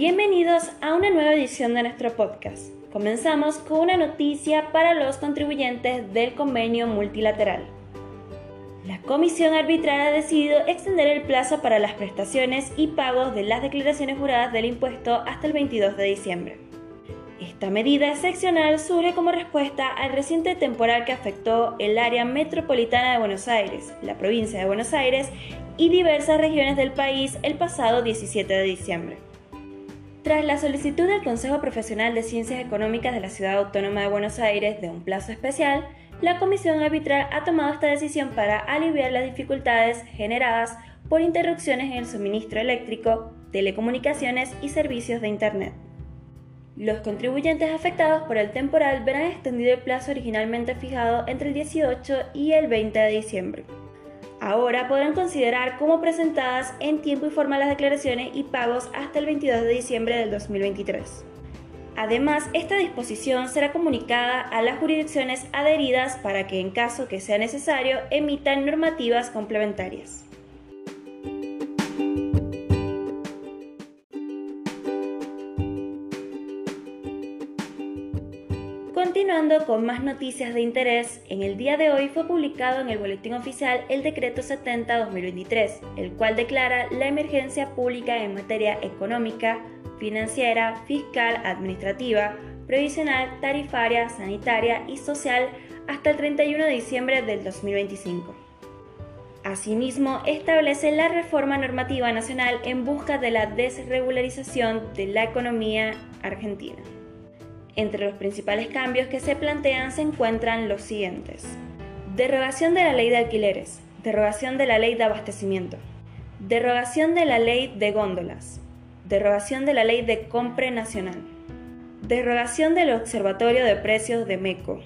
Bienvenidos a una nueva edición de nuestro podcast. Comenzamos con una noticia para los contribuyentes del convenio multilateral. La Comisión Arbitral ha decidido extender el plazo para las prestaciones y pagos de las declaraciones juradas del impuesto hasta el 22 de diciembre. Esta medida excepcional surge como respuesta al reciente temporal que afectó el área metropolitana de Buenos Aires, la provincia de Buenos Aires y diversas regiones del país el pasado 17 de diciembre. Tras la solicitud del Consejo Profesional de Ciencias Económicas de la Ciudad Autónoma de Buenos Aires de un plazo especial, la Comisión Arbitral ha tomado esta decisión para aliviar las dificultades generadas por interrupciones en el suministro eléctrico, telecomunicaciones y servicios de Internet. Los contribuyentes afectados por el temporal verán extendido el plazo originalmente fijado entre el 18 y el 20 de diciembre. Ahora podrán considerar como presentadas en tiempo y forma las declaraciones y pagos hasta el 22 de diciembre del 2023. Además, esta disposición será comunicada a las jurisdicciones adheridas para que, en caso que sea necesario, emitan normativas complementarias. Continuando con más noticias de interés, en el día de hoy fue publicado en el Boletín Oficial el Decreto 70-2023, el cual declara la emergencia pública en materia económica, financiera, fiscal, administrativa, previsional, tarifaria, sanitaria y social hasta el 31 de diciembre del 2025. Asimismo, establece la reforma normativa nacional en busca de la desregularización de la economía argentina. Entre los principales cambios que se plantean se encuentran los siguientes. Derogación de la ley de alquileres, derogación de la ley de abastecimiento, derogación de la ley de góndolas, derogación de la ley de compra nacional, derogación del Observatorio de Precios de MECO,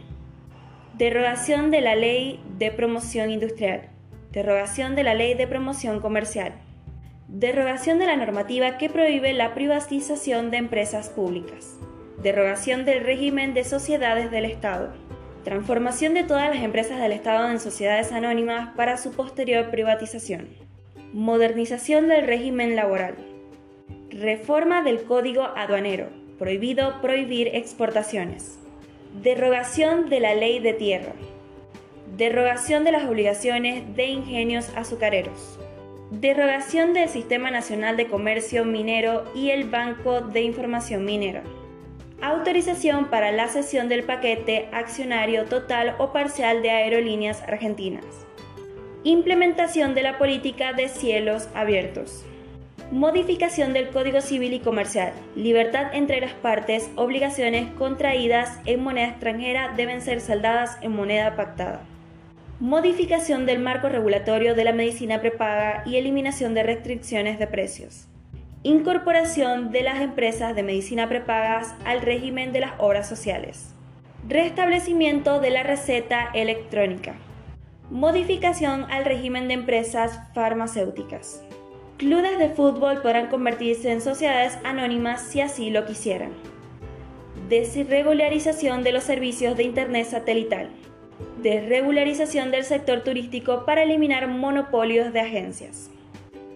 derogación de la ley de promoción industrial, derogación de la ley de promoción comercial, derogación de la normativa que prohíbe la privatización de empresas públicas, derogación del régimen de sociedades del Estado, transformación de todas las empresas del Estado en sociedades anónimas para su posterior privatización, modernización del régimen laboral, reforma del Código Aduanero, prohibido prohibir exportaciones, derogación de la ley de tierra, derogación de las obligaciones de ingenios azucareros, derogación del Sistema Nacional de Comercio Minero y el Banco de Información Minera autorización para la cesión del paquete accionario total o parcial de aerolíneas argentinas, implementación de la política de cielos abiertos, modificación del Código Civil y Comercial, libertad entre las partes, obligaciones contraídas en moneda extranjera deben ser saldadas en moneda pactada. Modificación del marco regulatorio de la medicina prepaga y eliminación de restricciones de precios incorporación de las empresas de medicina prepagas al régimen de las obras sociales, restablecimiento de la receta electrónica, modificación al régimen de empresas farmacéuticas. Clubes de fútbol podrán convertirse en sociedades anónimas si así lo quisieran. Desregularización de los servicios de Internet satelital. Desregularización del sector turístico para eliminar monopolios de agencias.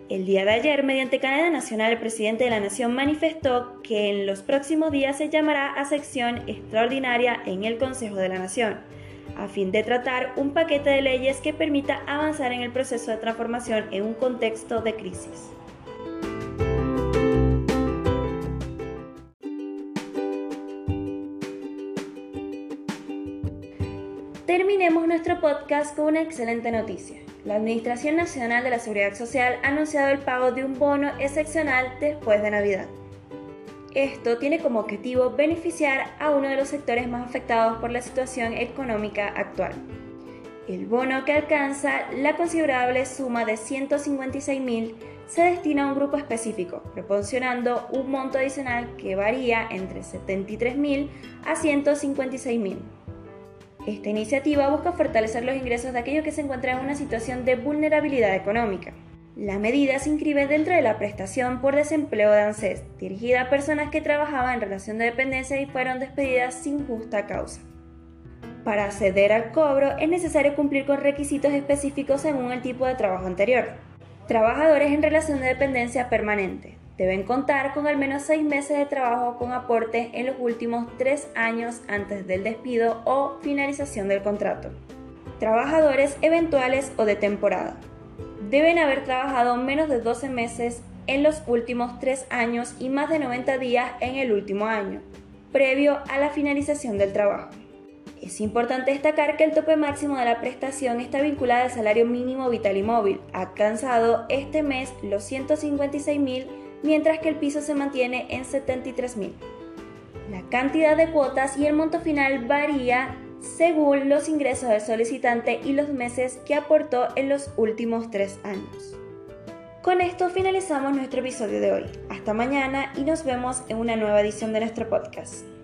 El día de ayer, mediante Canadá Nacional, el presidente de la Nación manifestó que en los próximos días se llamará a sección extraordinaria en el Consejo de la Nación, a fin de tratar un paquete de leyes que permita avanzar en el proceso de transformación en un contexto de crisis. Terminemos nuestro podcast con una excelente noticia la Administración Nacional de la Seguridad Social ha anunciado el pago de un bono excepcional después de Navidad. Esto tiene como objetivo beneficiar a uno de los sectores más afectados por la situación económica actual. El bono que alcanza la considerable suma de 156.000 se destina a un grupo específico, proporcionando un monto adicional que varía entre 73.000 a 156.000. Esta iniciativa busca fortalecer los ingresos de aquellos que se encuentran en una situación de vulnerabilidad económica. La medida se inscribe dentro de la prestación por desempleo de ANSES, dirigida a personas que trabajaban en relación de dependencia y fueron despedidas sin justa causa. Para acceder al cobro es necesario cumplir con requisitos específicos según el tipo de trabajo anterior. Trabajadores en relación de dependencia permanente, Deben contar con al menos seis meses de trabajo con aporte en los últimos tres años antes del despido o finalización del contrato. Trabajadores eventuales o de temporada. Deben haber trabajado menos de 12 meses en los últimos tres años y más de 90 días en el último año, previo a la finalización del trabajo. Es importante destacar que el tope máximo de la prestación está vinculado al salario mínimo vital y móvil, alcanzado este mes los 156 mil, mientras que el piso se mantiene en 73 mil. La cantidad de cuotas y el monto final varía según los ingresos del solicitante y los meses que aportó en los últimos tres años. Con esto finalizamos nuestro episodio de hoy. Hasta mañana y nos vemos en una nueva edición de nuestro podcast.